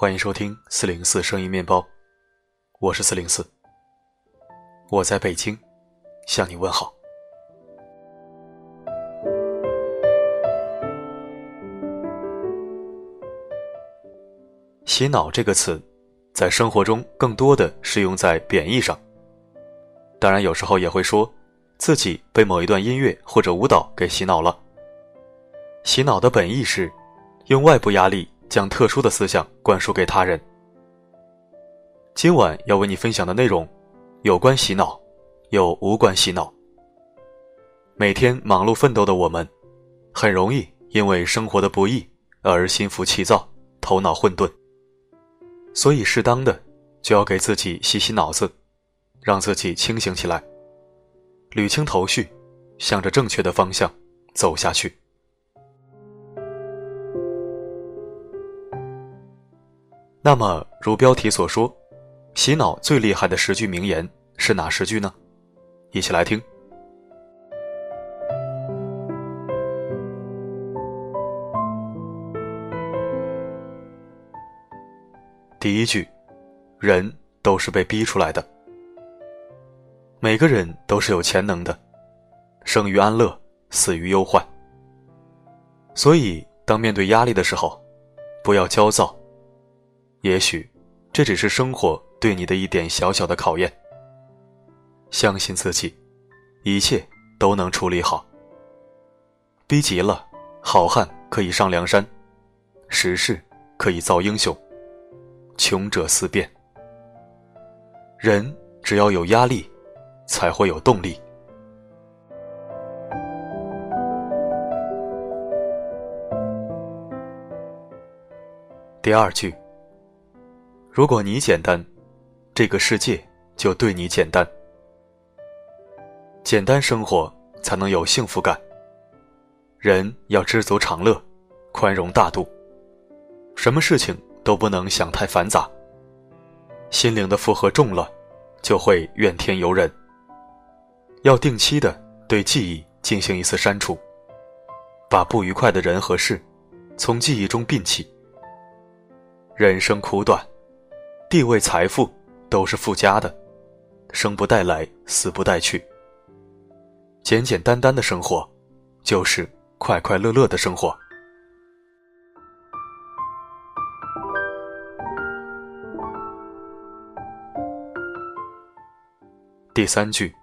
欢迎收听四零四声音面包，我是四零四，我在北京向你问好。洗脑这个词，在生活中更多的是用在贬义上。当然，有时候也会说自己被某一段音乐或者舞蹈给洗脑了。洗脑的本意是用外部压力将特殊的思想灌输给他人。今晚要为你分享的内容，有关洗脑，又无关洗脑。每天忙碌奋斗的我们，很容易因为生活的不易而心浮气躁、头脑混沌。所以，适当的就要给自己洗洗脑子，让自己清醒起来，捋清头绪，向着正确的方向走下去。那么，如标题所说，洗脑最厉害的十句名言是哪十句呢？一起来听。第一句，人都是被逼出来的。每个人都是有潜能的，生于安乐，死于忧患。所以，当面对压力的时候，不要焦躁。也许，这只是生活对你的一点小小的考验。相信自己，一切都能处理好。逼急了，好汉可以上梁山，时势可以造英雄。穷者思变，人只要有压力，才会有动力。第二句：如果你简单，这个世界就对你简单。简单生活才能有幸福感。人要知足常乐，宽容大度，什么事情？都不能想太繁杂，心灵的负荷重了，就会怨天尤人。要定期的对记忆进行一次删除，把不愉快的人和事从记忆中摒弃。人生苦短，地位财富都是附加的，生不带来，死不带去。简简单单的生活，就是快快乐乐的生活。第三句：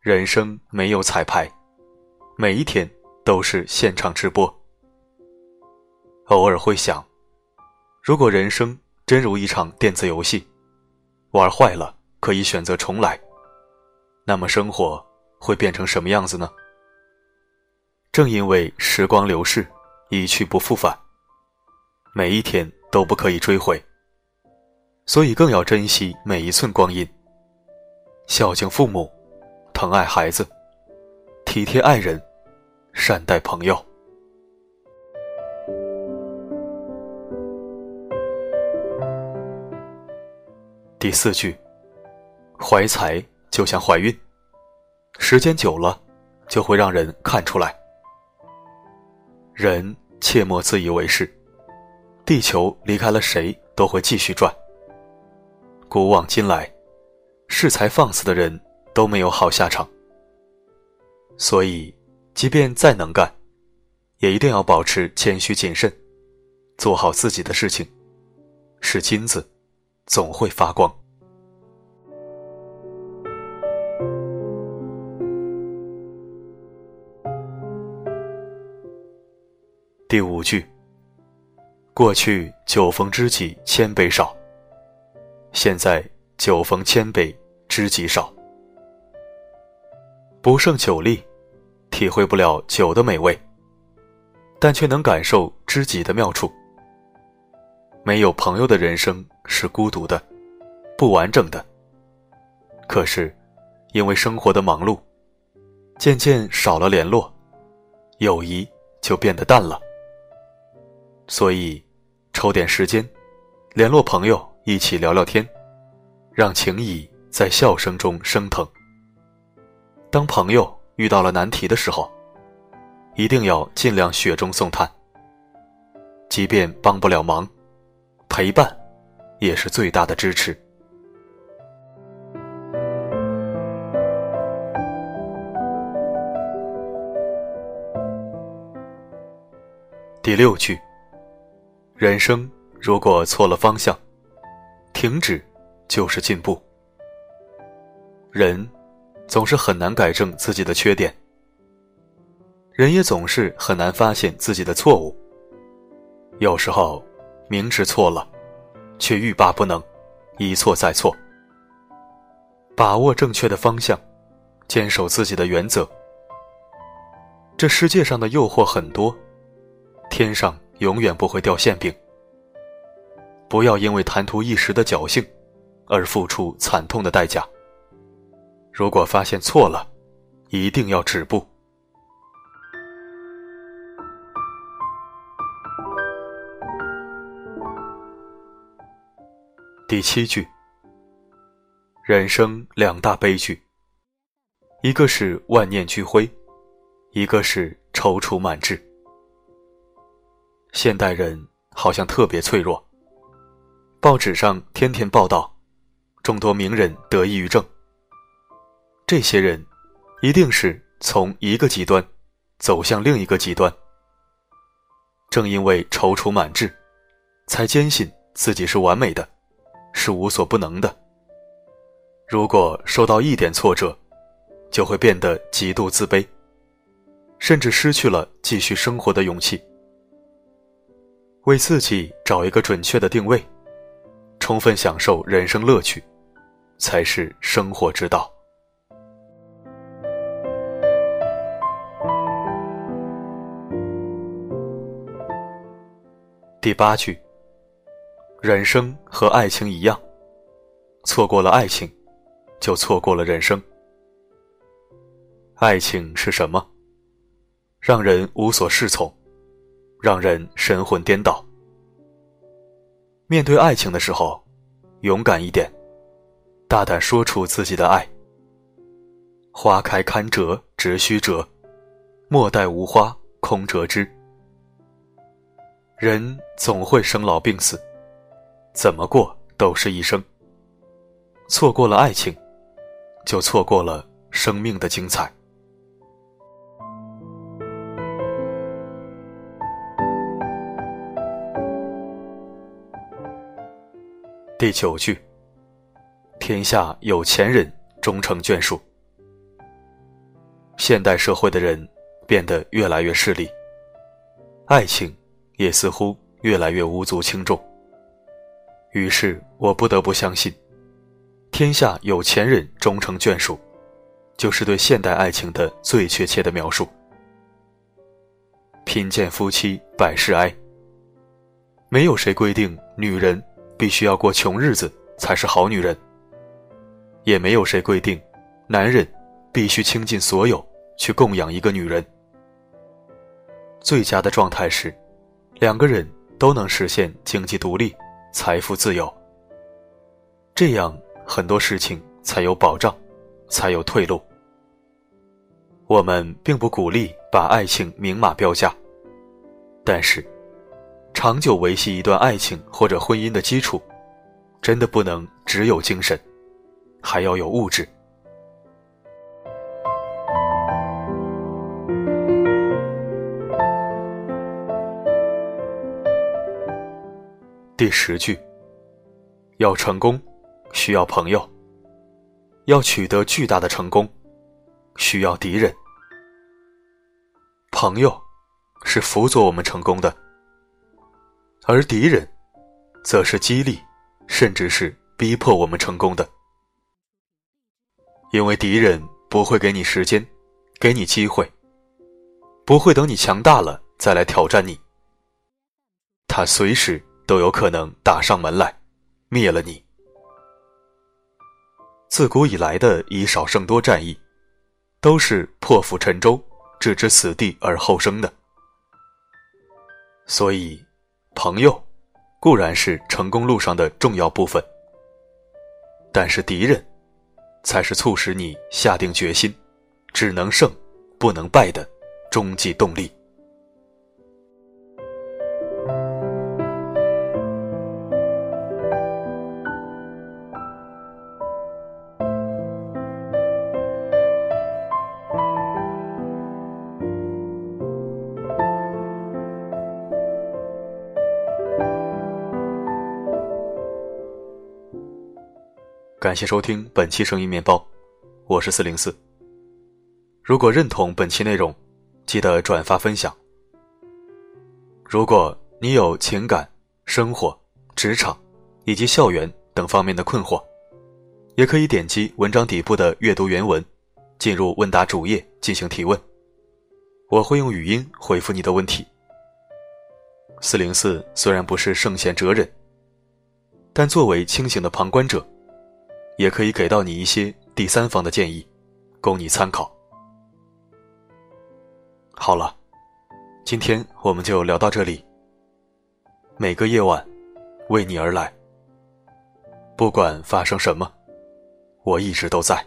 人生没有彩排，每一天都是现场直播。偶尔会想，如果人生真如一场电子游戏，玩坏了可以选择重来，那么生活会变成什么样子呢？正因为时光流逝，一去不复返，每一天都不可以追回，所以更要珍惜每一寸光阴。孝敬父母，疼爱孩子，体贴爱人，善待朋友。第四句，怀才就像怀孕，时间久了就会让人看出来。人切莫自以为是，地球离开了谁都会继续转。古往今来。恃才放肆的人都没有好下场，所以，即便再能干，也一定要保持谦虚谨慎，做好自己的事情，是金子，总会发光。第五句：过去酒逢知己千杯少，现在。酒逢千杯，知己少。不胜酒力，体会不了酒的美味，但却能感受知己的妙处。没有朋友的人生是孤独的，不完整的。可是，因为生活的忙碌，渐渐少了联络，友谊就变得淡了。所以，抽点时间，联络朋友，一起聊聊天。让情谊在笑声中升腾。当朋友遇到了难题的时候，一定要尽量雪中送炭。即便帮不了忙，陪伴也是最大的支持。第六句：人生如果错了方向，停止就是进步。人总是很难改正自己的缺点，人也总是很难发现自己的错误。有时候明知错了，却欲罢不能，一错再错。把握正确的方向，坚守自己的原则。这世界上的诱惑很多，天上永远不会掉馅饼。不要因为贪图一时的侥幸，而付出惨痛的代价。如果发现错了，一定要止步。第七句：人生两大悲剧，一个是万念俱灰，一个是踌躇满志。现代人好像特别脆弱，报纸上天天报道，众多名人得抑郁症。这些人，一定是从一个极端走向另一个极端。正因为踌躇满志，才坚信自己是完美的，是无所不能的。如果受到一点挫折，就会变得极度自卑，甚至失去了继续生活的勇气。为自己找一个准确的定位，充分享受人生乐趣，才是生活之道。第八句，人生和爱情一样，错过了爱情，就错过了人生。爱情是什么？让人无所适从，让人神魂颠倒。面对爱情的时候，勇敢一点，大胆说出自己的爱。花开堪折直须折，莫待无花空折枝。人总会生老病死，怎么过都是一生。错过了爱情，就错过了生命的精彩。第九句：天下有钱人终成眷属。现代社会的人变得越来越势利，爱情。也似乎越来越无足轻重。于是我不得不相信，天下有钱人终成眷属，就是对现代爱情的最确切的描述。贫贱夫妻百事哀。没有谁规定女人必须要过穷日子才是好女人，也没有谁规定男人必须倾尽所有去供养一个女人。最佳的状态是。两个人都能实现经济独立、财富自由，这样很多事情才有保障，才有退路。我们并不鼓励把爱情明码标价，但是，长久维系一段爱情或者婚姻的基础，真的不能只有精神，还要有物质。第十句，要成功，需要朋友；要取得巨大的成功，需要敌人。朋友是辅佐我们成功的，而敌人，则是激励，甚至是逼迫我们成功的。因为敌人不会给你时间，给你机会，不会等你强大了再来挑战你，他随时。都有可能打上门来，灭了你。自古以来的以少胜多战役，都是破釜沉舟，置之死地而后生的。所以，朋友固然是成功路上的重要部分，但是敌人，才是促使你下定决心，只能胜不能败的终极动力。感谢收听本期声音面包，我是四零四。如果认同本期内容，记得转发分享。如果你有情感、生活、职场以及校园等方面的困惑，也可以点击文章底部的阅读原文，进入问答主页进行提问，我会用语音回复你的问题。四零四虽然不是圣贤哲人，但作为清醒的旁观者，也可以给到你一些第三方的建议，供你参考。好了，今天我们就聊到这里。每个夜晚，为你而来。不管发生什么，我一直都在。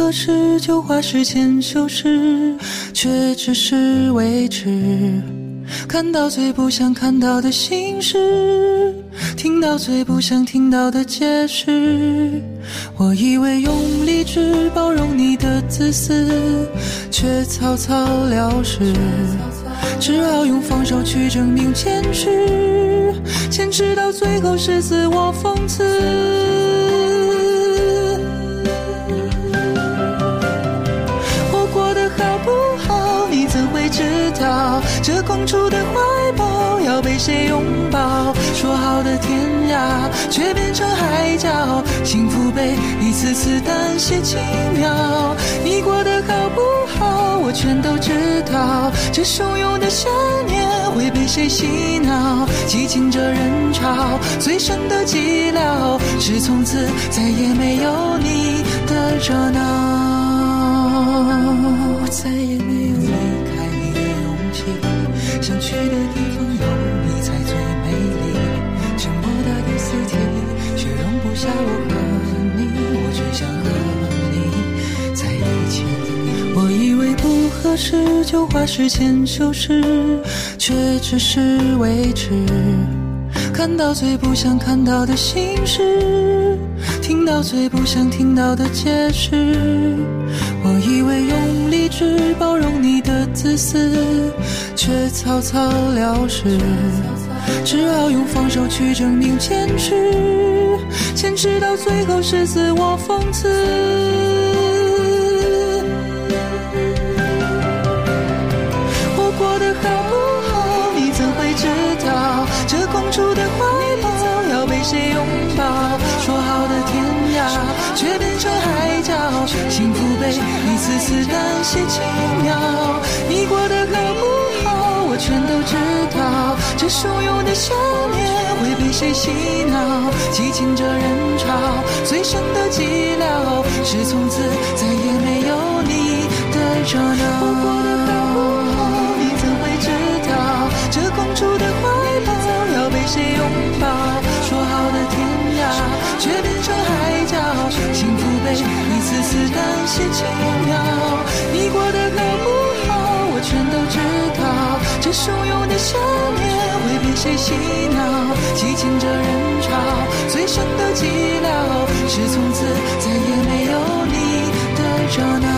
为不合适就花时间修饰，却只是维持。看到最不想看到的心事，听到最不想听到的解释。我以为用理智包容你的自私，却草草了事。只好用放手去证明坚持，坚持到最后是自我讽刺。这公主的怀抱要被谁拥抱？说好的天涯，却变成海角。幸福被一次次单写轻描。你过得好不好？我全都知道。这汹涌的想念会被谁洗脑？寂静着人潮，最深的寂寥是从此再也没有你的热闹。我再也没有。想去的地方有你才最美丽，这么大的死体却容不下我和你，我只想和你在一起。我以为不合适就花时间修饰，却只是维持。看到最不想看到的心事，听到最不想听到的解释。我以为用理智包容你的自私。却草草了事，只好用放手去证明坚持，坚持到最后是自我讽刺。我过得好不好，你怎会知道？这公主的怀抱要被谁拥抱？说好的天涯，却变成海角。一次单写轻描。你过得好不好，我？全都知道，这汹涌的想念会被谁洗脑？寂静着人潮，最深的寂寥是从此再也没有你的热闹。我过得好不好？你怎会知道？这公主的怀抱要被谁拥抱？说好的天涯，却变成海角。幸福被一次次单写轻汹涌的笑脸会被谁洗脑？激情这人潮最深的寂寥是从此再也没有你的热闹。